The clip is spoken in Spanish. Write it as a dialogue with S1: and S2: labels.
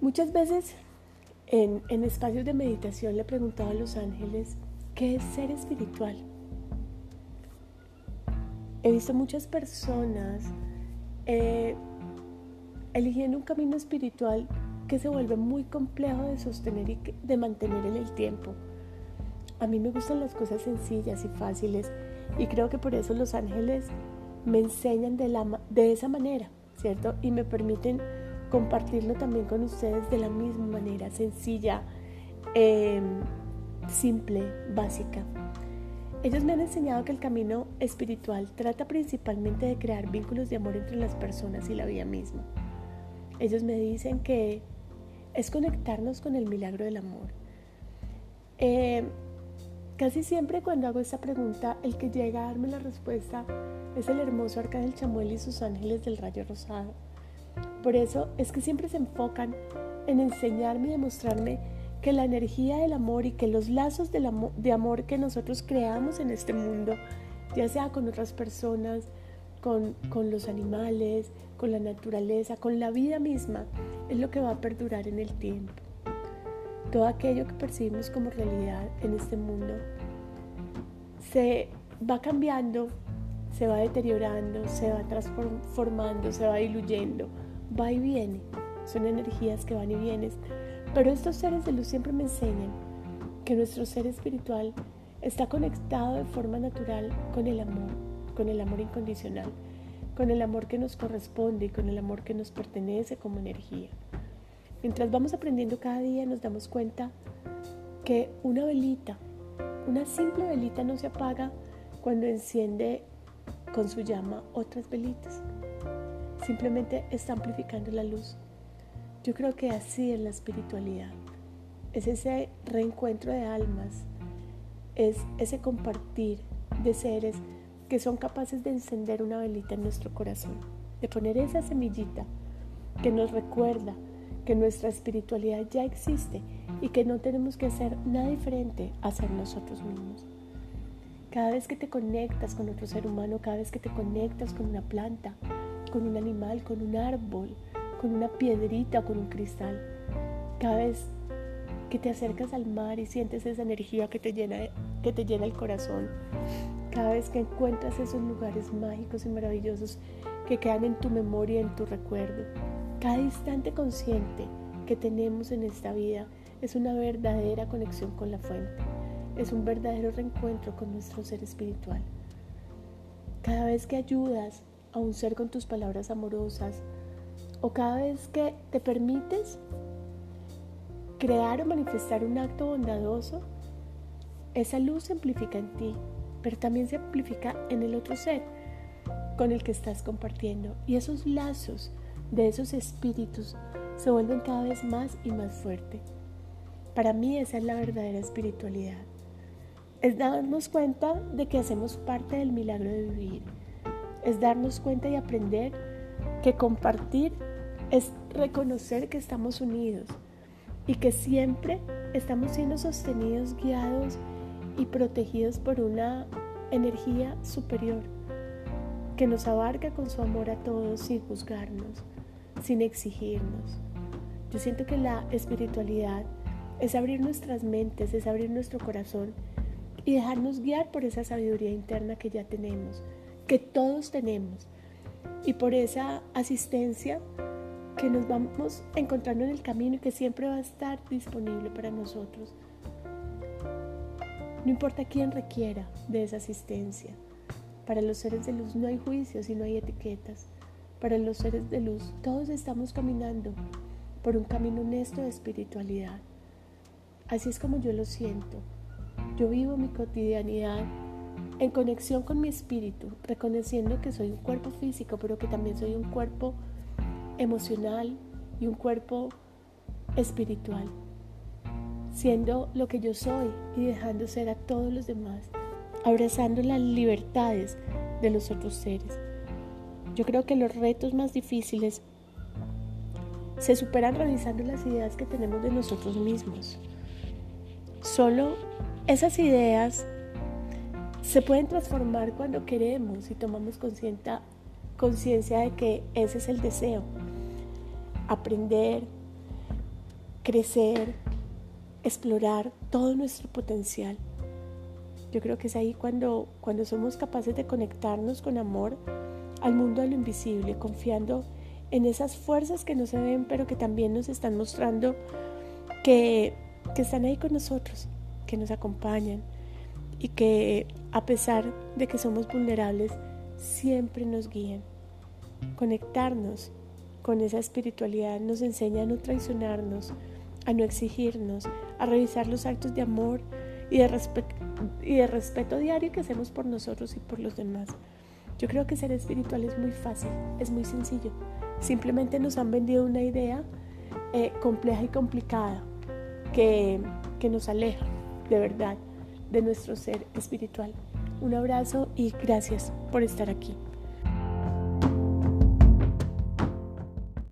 S1: Muchas veces en, espacios de meditación le preguntaba a los ángeles, ¿qué es ser espiritual? He visto muchas personas eh, eligiendo un camino espiritual que se vuelve muy complejo de sostener y de mantener en el tiempo. A mí me gustan las cosas sencillas y fáciles y creo que por eso los ángeles me enseñan de, la, de esa manera, ¿cierto? Y me permiten compartirlo también con ustedes de la misma manera, sencilla, em, simple, básica. Ellos me han enseñado que el camino espiritual trata principalmente de crear vínculos de amor entre las personas y la vida misma. Ellos me dicen que es conectarnos con el milagro del amor. Em, casi siempre cuando hago esta pregunta, el que llega a darme la respuesta es el hermoso arcángel Chamuel y sus ángeles del rayo rosado. Por eso es que siempre se enfocan en enseñarme y demostrarme que la energía del amor y que los lazos de amor que nosotros creamos en este mundo, ya sea con otras personas, con, con, los animales, con la naturaleza, con la vida misma, es lo que va a perdurar en el tiempo. Todo aquello que percibimos como realidad en este mundo se va cambiando, se va deteriorando, se va transformando, se va diluyendo va y viene, son energías que van y vienen. Pero estos seres de luz siempre me enseñan que nuestro ser espiritual está conectado de forma natural con el amor, con el amor incondicional, con el amor que nos corresponde y con el amor que nos pertenece como energía. Mientras vamos aprendiendo cada día nos damos cuenta que una velita, una simple velita no se apaga cuando enciende con su llama otras velitas simplemente está amplificando la luz. Yo creo que así es la espiritualidad. Es ese reencuentro de almas, es ese compartir de seres que son capaces de encender una velita en nuestro corazón, de poner esa semillita que nos recuerda que nuestra espiritualidad ya existe y que no tenemos que hacer nada diferente a ser nosotros mismos. Cada vez que te conectas con otro ser humano, cada vez que te conectas con una planta, con un animal, con un árbol, con una piedrita, con un cristal. Cada vez que te acercas al mar y sientes esa energía que te llena, que te llena el corazón, cada vez que encuentras esos lugares mágicos y maravillosos que quedan en tu memoria, y en tu recuerdo, cada instante consciente que tenemos en esta vida es una verdadera conexión con la fuente, es un verdadero reencuentro con nuestro ser espiritual. Cada vez que ayudas a un ser con tus palabras amorosas o cada vez que te permites crear o manifestar un acto bondadoso, esa luz se amplifica en ti, pero también se amplifica en el otro ser con el que estás compartiendo. Y esos lazos de esos espíritus se vuelven cada vez más y más fuertes. Para mí esa es la verdadera espiritualidad. Es darnos cuenta de que hacemos parte del milagro de vivir es darnos cuenta y aprender que compartir es reconocer que estamos unidos y que siempre estamos siendo sostenidos, guiados y protegidos por una energía superior que nos abarca con su amor a todos sin juzgarnos, sin exigirnos. Yo siento que la espiritualidad es abrir nuestras mentes, es abrir nuestro corazón y dejarnos guiar por esa sabiduría interna que ya tenemos que todos tenemos. Y por esa asistencia que nos vamos encontrando en el camino y que siempre va a estar disponible para nosotros. No importa quién requiera de esa asistencia. Para los seres de luz no hay juicios y no hay etiquetas. Para los seres de luz todos estamos caminando por un camino honesto de espiritualidad. Así es como yo lo siento. Yo vivo mi cotidianidad en conexión con mi espíritu, reconociendo que soy un cuerpo físico, pero que también soy un cuerpo emocional y un cuerpo espiritual, siendo lo que yo soy y dejando ser a todos los demás, abrazando las libertades de los otros seres. Yo creo que los retos más difíciles se superan revisando las ideas que tenemos de nosotros mismos. Solo esas ideas se pueden transformar cuando queremos y tomamos conciencia de que ese es el deseo. Aprender, crecer, explorar todo nuestro potencial. Yo creo que es ahí cuando, cuando somos capaces de conectarnos con amor al mundo de lo invisible, confiando en esas fuerzas que no se ven, pero que también nos están mostrando que, que están ahí con nosotros, que nos acompañan y que a pesar de que somos vulnerables, siempre nos guían. Conectarnos con esa espiritualidad nos enseña a no traicionarnos, a no exigirnos, a revisar los actos de amor y de, respeto diario que hacemos por nosotros y por los demás. Yo creo que ser espiritual es muy fácil, es muy sencillo. Simplemente nos han vendido una idea eh, compleja y complicada que, que nos aleja de verdad de nuestro ser espiritual. Un abrazo y gracias por estar aquí.